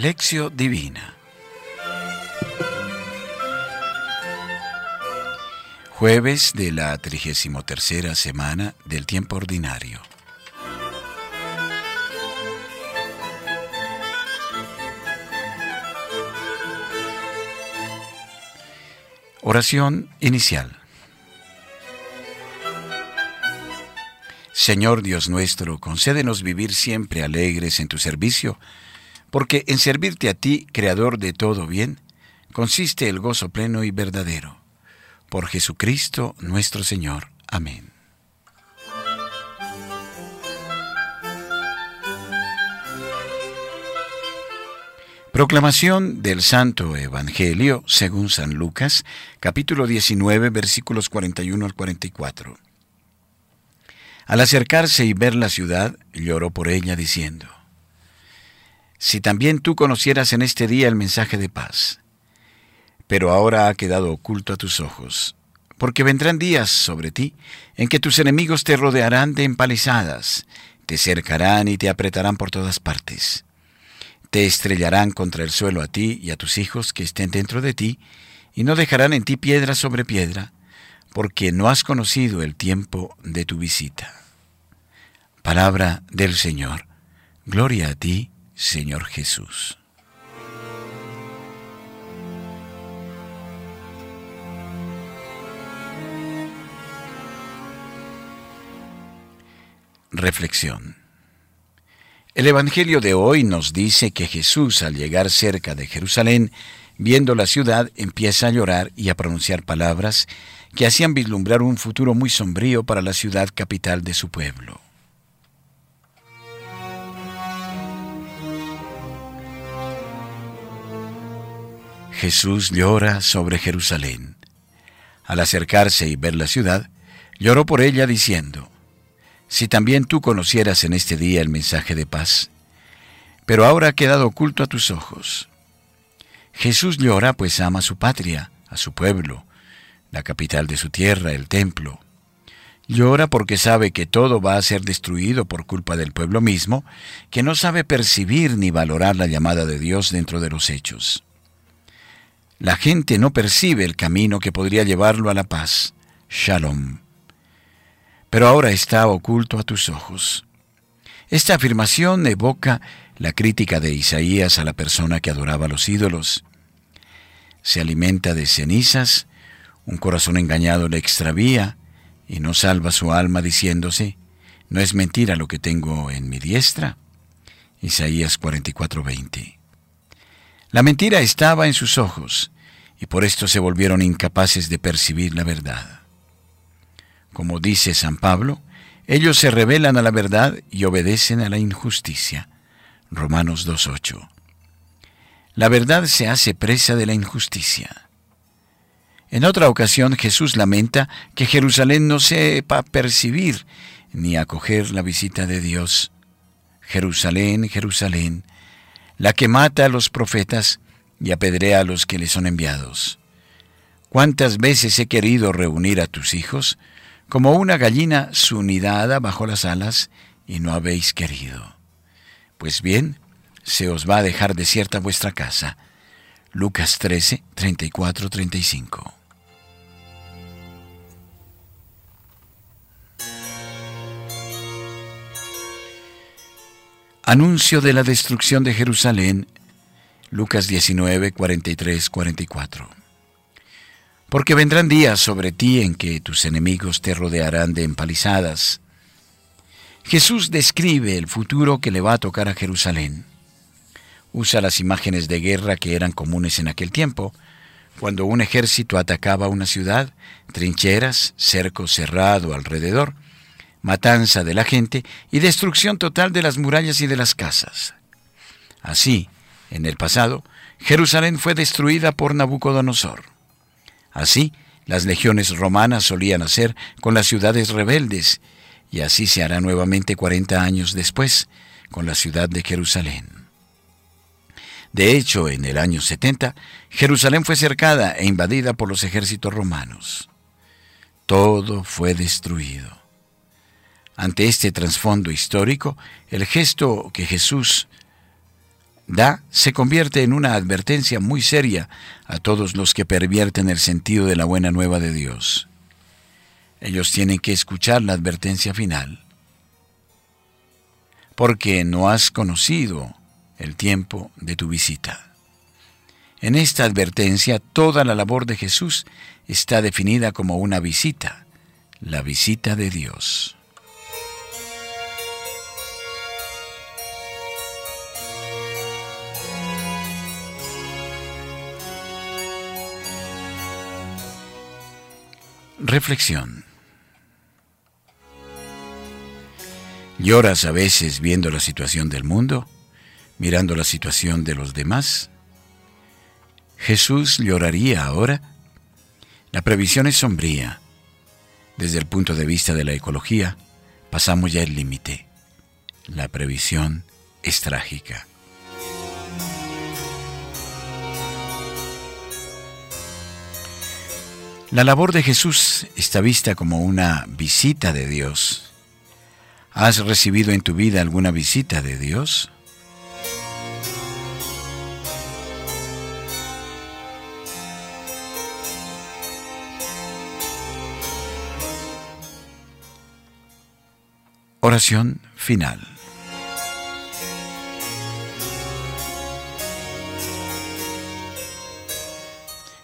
Lección Divina Jueves de la 33 semana del tiempo ordinario. Oración inicial. Señor Dios nuestro, concédenos vivir siempre alegres en tu servicio, porque en servirte a ti, Creador de todo bien, consiste el gozo pleno y verdadero por Jesucristo nuestro Señor. Amén. Proclamación del Santo Evangelio según San Lucas, capítulo 19, versículos 41 al 44. Al acercarse y ver la ciudad, lloró por ella diciendo, Si también tú conocieras en este día el mensaje de paz, pero ahora ha quedado oculto a tus ojos. Porque vendrán días sobre ti en que tus enemigos te rodearán de empalizadas, te cercarán y te apretarán por todas partes. Te estrellarán contra el suelo a ti y a tus hijos que estén dentro de ti, y no dejarán en ti piedra sobre piedra, porque no has conocido el tiempo de tu visita. Palabra del Señor. Gloria a ti, Señor Jesús. Reflexión. El Evangelio de hoy nos dice que Jesús al llegar cerca de Jerusalén, viendo la ciudad, empieza a llorar y a pronunciar palabras que hacían vislumbrar un futuro muy sombrío para la ciudad capital de su pueblo. Jesús llora sobre Jerusalén. Al acercarse y ver la ciudad, lloró por ella diciendo, si también tú conocieras en este día el mensaje de paz, pero ahora ha quedado oculto a tus ojos. Jesús llora pues ama a su patria, a su pueblo, la capital de su tierra, el templo. Llora porque sabe que todo va a ser destruido por culpa del pueblo mismo, que no sabe percibir ni valorar la llamada de Dios dentro de los hechos. La gente no percibe el camino que podría llevarlo a la paz. Shalom pero ahora está oculto a tus ojos. Esta afirmación evoca la crítica de Isaías a la persona que adoraba a los ídolos. Se alimenta de cenizas, un corazón engañado le extravía y no salva su alma diciéndose, ¿no es mentira lo que tengo en mi diestra? Isaías 44:20. La mentira estaba en sus ojos y por esto se volvieron incapaces de percibir la verdad. Como dice San Pablo, ellos se rebelan a la verdad y obedecen a la injusticia. Romanos 2.8. La verdad se hace presa de la injusticia. En otra ocasión Jesús lamenta que Jerusalén no sepa percibir ni acoger la visita de Dios. Jerusalén, Jerusalén, la que mata a los profetas y apedrea a los que le son enviados. ¿Cuántas veces he querido reunir a tus hijos? como una gallina sunidada bajo las alas, y no habéis querido. Pues bien, se os va a dejar desierta vuestra casa. Lucas 13, 34, 35. Anuncio de la destrucción de Jerusalén. Lucas 19, 43, 44 porque vendrán días sobre ti en que tus enemigos te rodearán de empalizadas. Jesús describe el futuro que le va a tocar a Jerusalén. Usa las imágenes de guerra que eran comunes en aquel tiempo, cuando un ejército atacaba una ciudad, trincheras, cerco cerrado alrededor, matanza de la gente y destrucción total de las murallas y de las casas. Así, en el pasado, Jerusalén fue destruida por Nabucodonosor. Así, las legiones romanas solían hacer con las ciudades rebeldes, y así se hará nuevamente cuarenta años después con la ciudad de Jerusalén. De hecho, en el año 70, Jerusalén fue cercada e invadida por los ejércitos romanos. Todo fue destruido. Ante este trasfondo histórico, el gesto que Jesús da se convierte en una advertencia muy seria a todos los que pervierten el sentido de la buena nueva de Dios. Ellos tienen que escuchar la advertencia final, porque no has conocido el tiempo de tu visita. En esta advertencia toda la labor de Jesús está definida como una visita, la visita de Dios. Reflexión. ¿Lloras a veces viendo la situación del mundo, mirando la situación de los demás? ¿Jesús lloraría ahora? La previsión es sombría. Desde el punto de vista de la ecología, pasamos ya el límite. La previsión es trágica. La labor de Jesús está vista como una visita de Dios. ¿Has recibido en tu vida alguna visita de Dios? Oración final.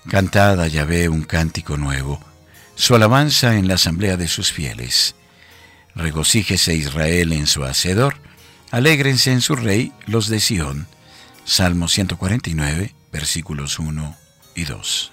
Cantad a Yahvé un cántico nuevo, su alabanza en la asamblea de sus fieles. Regocíjese Israel en su Hacedor, alégrense en su Rey los de Sión. Salmo 149, versículos 1 y 2.